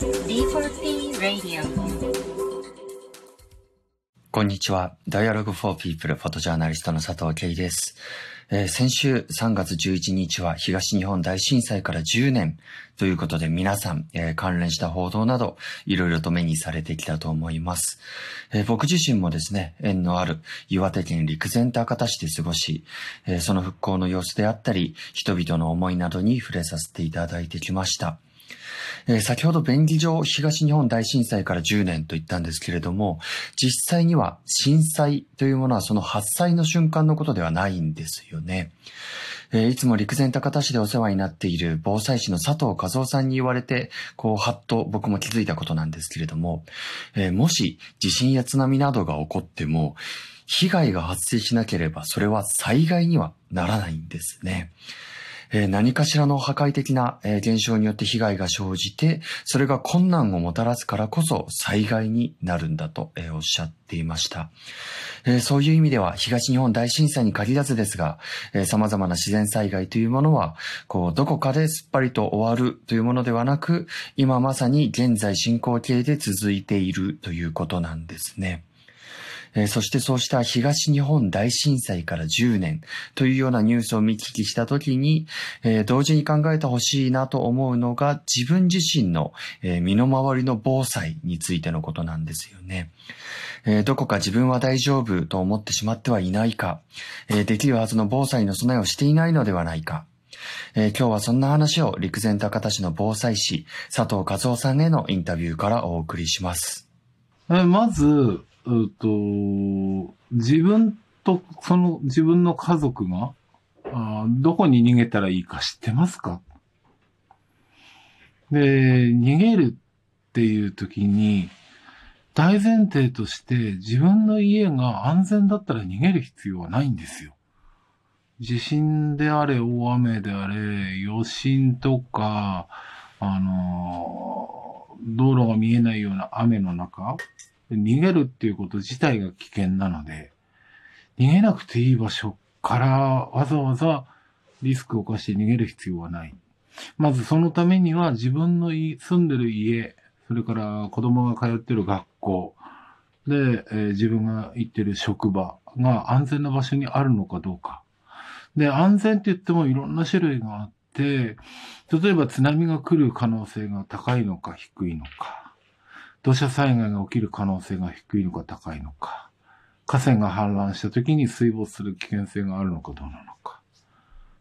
D4P Radio こんにちは。Dialogue for People フォトジャーナリストの佐藤慶です。えー先週3月11日は東日本大震災から10年ということで皆さん、えー関連した報道などいろいろと目にされてきたと思います。えー僕自身もですね、縁のある岩手県陸前高田市で過ごし、えその復興の様子であったり、人々の思いなどに触れさせていただいてきました。えー先ほど便宜上東日本大震災から10年と言ったんですけれども、実際には震災というものはその発災の瞬間のことではないんですよね。えーいつも陸前高田市でお世話になっている防災士の佐藤和夫さんに言われて、こう、はっと僕も気づいたことなんですけれども、えーもし地震や津波などが起こっても、被害が発生しなければそれは災害にはならないんですね。何かしらの破壊的な、現象によって被害が生じて、それが困難をもたらすからこそ災害になるんだと、おっしゃっていました。そういう意味では東日本大震災に限らずですが、様々な自然災害というものは、こう、どこかですっぱりと終わるというものではなく、今まさに現在進行形で続いているということなんですね。えーそしてそうした東日本大震災から10年というようなニュースを見聞きしたときに、えー同時に考えてほしいなと思うのが自分自身の、えー身の回りの防災についてのことなんですよね。えどこか自分は大丈夫と思ってしまってはいないか、えできるはずの防災の備えをしていないのではないか、えー今日はそんな話を陸前高田市の防災士佐藤和夫さんへのインタビューからお送りします。えまず、うっと、自分と、その自分の家族が、あどこに逃げたらいいか知ってますか？で、逃げるっていう時に、大前提として自分の家が安全だったら逃げる必要はないんですよ。地震であれ、大雨であれ、余震とか、あの道路が見えないような雨の中、逃げるっていうこと自体が危険なので、逃げなくていい場所からわざわざリスクを冒して逃げる必要はない。まずそのためには自分の住んでる家、それから子供が通ってる学校、で、えー自分が行ってる職場が安全な場所にあるのかどうか。で、安全って言ってもいろんな種類があって、例えば津波が来る可能性が高いのか低いのか。土砂災害が起きる可能性が低いのか高いのか。河川が氾濫した時に水没する危険性があるのかどうなのか。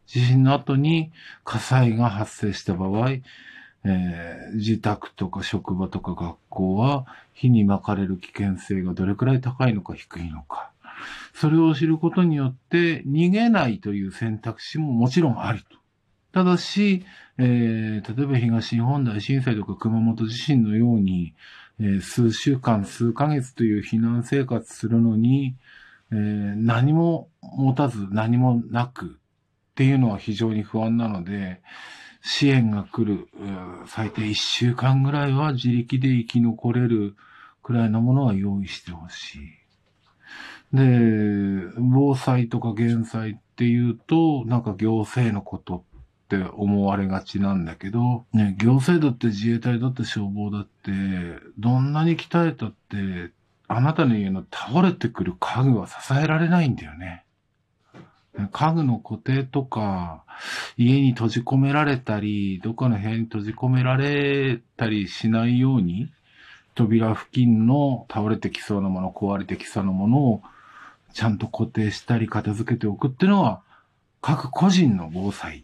地震の後に火災が発生した場合、えー自宅とか職場とか学校は火に巻かれる危険性がどれくらい高いのか低いのか。それを知ることによって逃げないという選択肢ももちろんありと。ただし、えー例えば東日本大震災とか熊本地震のように、え数週間、数ヶ月という避難生活するのに、え何も持たず何もなくっていうのは非常に不安なので、支援が来る、最低1週間ぐらいは自力で生き残れるくらいのものは用意してほしい。で、防災とか減災っていうと、なんか行政のことって思われがちなんだけど、ね、行政だって自衛隊だって消防だって、どんなに鍛えたって、あなたの家の倒れてくる家具は支えられないんだよね。家具の固定とか、家に閉じ込められたり、どっかの部屋に閉じ込められたりしないように、扉付近の倒れてきそうなもの、壊れてきそうなものをちゃんと固定したり片付けておくっていうのは、各個人の防災。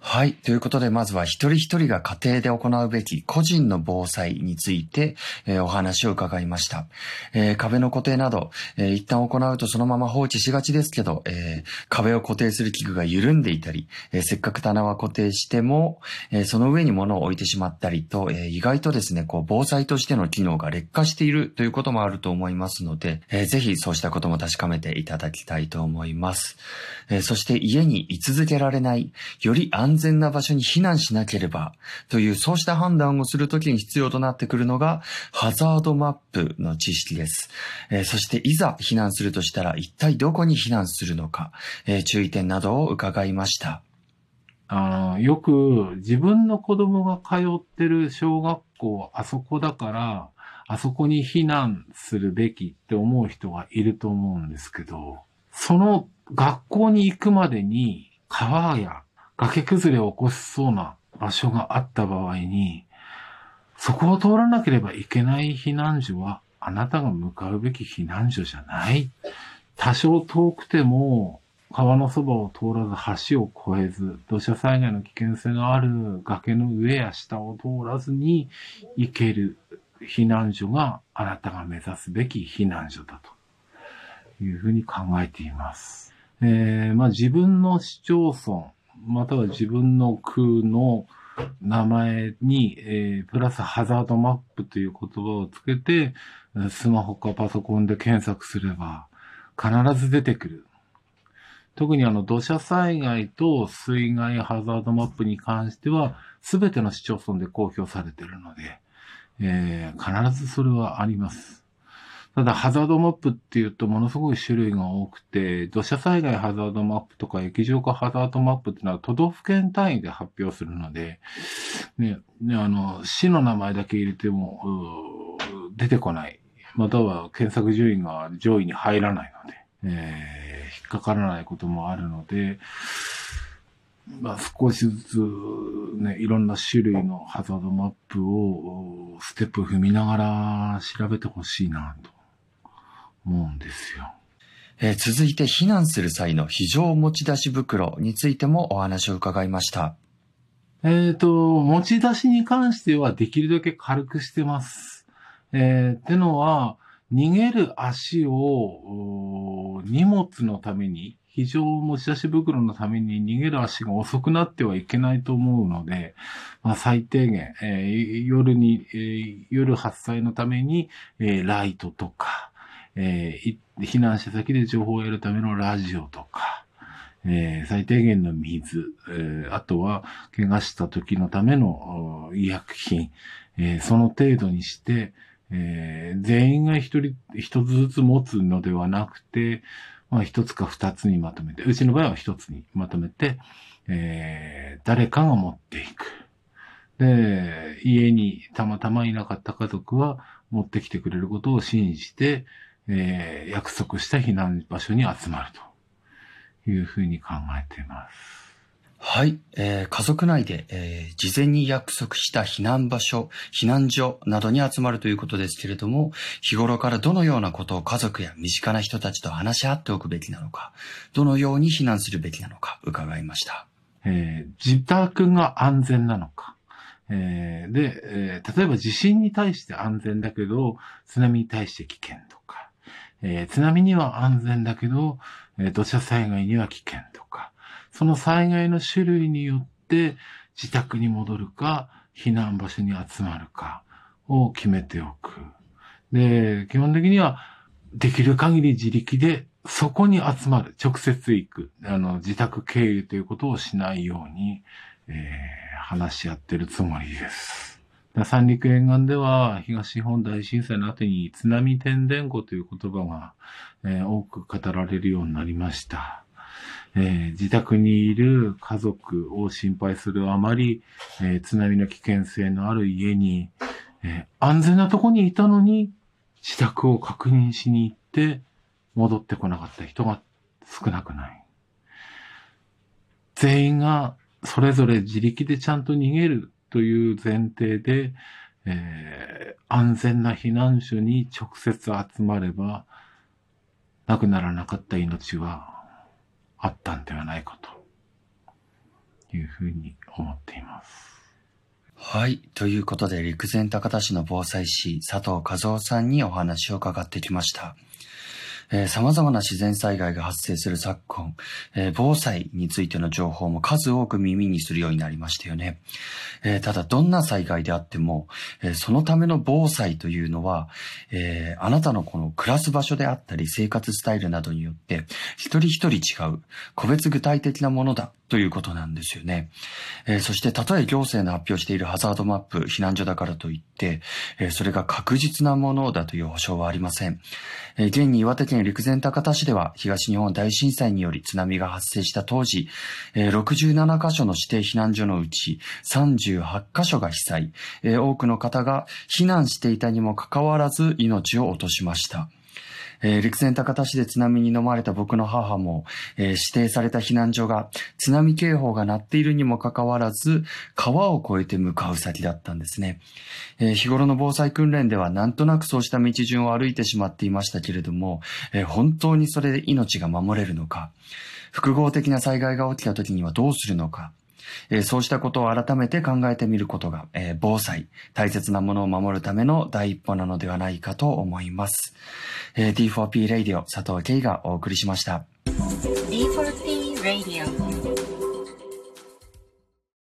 はい。ということで、まずは一人一人が家庭で行うべき個人の防災について、えーお話を伺いました。えー壁の固定など、えー一旦行うとそのまま放置しがちですけど、え壁を固定する器具が緩んでいたり、えせっかく棚は固定しても、えその上に物を置いてしまったりと、え意外とですね、こう、防災としての機能が劣化しているということもあると思いますので、えーぜひそうしたことも確かめていただきたいと思います。えそして家に居続けられない、より安安全な場所に避難しなければ、というそうした判断をするときに必要となってくるのが、ハザードマップの知識です。えーそしていざ避難するとしたら、一体どこに避難するのか、えー注意点などを伺いました。あ、よく自分の子供が通ってる小学校、あそこだから、あそこに避難するべきって思う人がいると思うんですけど、その学校に行くまでに川や崖崩れを起こしそうな場所があった場合に、そこを通らなければいけない避難所は、あなたが向かうべき避難所じゃない。多少遠くても、川のそばを通らず橋を越えず、土砂災害の危険性がある崖の上や下を通らずに行ける避難所があなたが目指すべき避難所だというふうに考えています。えー、まあ自分の市町村、または自分の区の名前に、えープラスハザードマップという言葉をつけて、スマホかパソコンで検索すれば必ず出てくる。特にあの土砂災害と水害ハザードマップに関しては、すべての市町村で公表されているので、えー必ずそれはあります。ただ、ハザードマップっていうとものすごい種類が多くて、土砂災害ハザードマップとか液状化ハザードマップっていうのは都道府県単位で発表するので、ね、ね、あの、市の名前だけ入れても、出てこない。または検索順位が上位に入らないので、えー引っかからないこともあるので、まあ、少しずつ、ね、いろんな種類のハザードマップを、ステップ踏みながら調べてほしいなと思うんですよ。えー続いて避難する際の非常持ち出し袋についてもお話を伺いました。えっ、と、持ち出しに関してはできるだけ軽くしてます。えーってのは、逃げる足を荷物のために、非常持ち出し袋のために逃げる足が遅くなってはいけないと思うので、まあ、最低限、えー夜に、えー夜発災のために、えーライトとか、えー避難した先で情報を得るためのラジオとか、えー最低限の水、えーあとは、怪我した時のための医薬品、えその程度にして、え全員が一人、一つずつ持つのではなくて、まあ一つか二つにまとめて、うちの場合は一つにまとめて、え誰かが持っていく。で、家にたまたまいなかった家族は持ってきてくれることを信じて、えー約束した避難場所に集まるというふうに考えています。はい、えー家族内で、えー事前に約束した避難場所、避難所などに集まるということですけれども、日頃からどのようなことを家族や身近な人たちと話し合っておくべきなのか、どのように避難するべきなのか伺いました。えー自宅が安全なのか。えーで、えー例えば地震に対して安全だけど、津波に対して危険とか、えー津波には安全だけど、えー土砂災害には危険とか、その災害の種類によって自宅に戻るか、避難場所に集まるかを決めておく。で、基本的にはできる限り自力でそこに集まる、直接行く、あの、自宅経由ということをしないように、えー話し合ってるつもりです。三陸沿岸では東日本大震災の後に津波天然語という言葉が、えー多く語られるようになりました。えー自宅にいる家族を心配するあまり、えー津波の危険性のある家に、えー安全なとこにいたのに自宅を確認しに行って戻ってこなかった人が少なくない。全員がそれぞれ自力でちゃんと逃げるという前提で、えー安全な避難所に直接集まれば、亡くならなかった命はあったんではないかというふうに思っています。はい。ということで、陸前高田市の防災士、佐藤和夫さんにお話を伺ってきました。えー様々な自然災害が発生する昨今、えー防災についての情報も数多く耳にするようになりましたよね。えーただ、どんな災害であっても、えそのための防災というのは、えあなたのこの暮らす場所であったり生活スタイルなどによって、一人一人違う、個別具体的なものだということなんですよね。えー、そして、たとえ行政の発表しているハザードマップ、避難所だからといって、えー、それが確実なものだという保証はありません。えー、現に岩手県陸前高田市では、東日本大震災により津波が発生した当時、えー、67カ所の指定避難所のうち38カ所が被災、えー、多くの方が避難していたにもかかわらず命を落としました。えー、陸前高田市で津波に飲まれた僕の母も、えー、指定された避難所が津波警報が鳴っているにもかかわらず、川を越えて向かう先だったんですね。えー、日頃の防災訓練ではなんとなくそうした道順を歩いてしまっていましたけれども、え本当にそれで命が守れるのか、複合的な災害が起きた時にはどうするのか、えー、そうしたことを改めて考えてみることが、えー、防災、大切なものを守るための第一歩なのではないかと思います。えー、D4P レイディオ佐藤慶がお送りしました。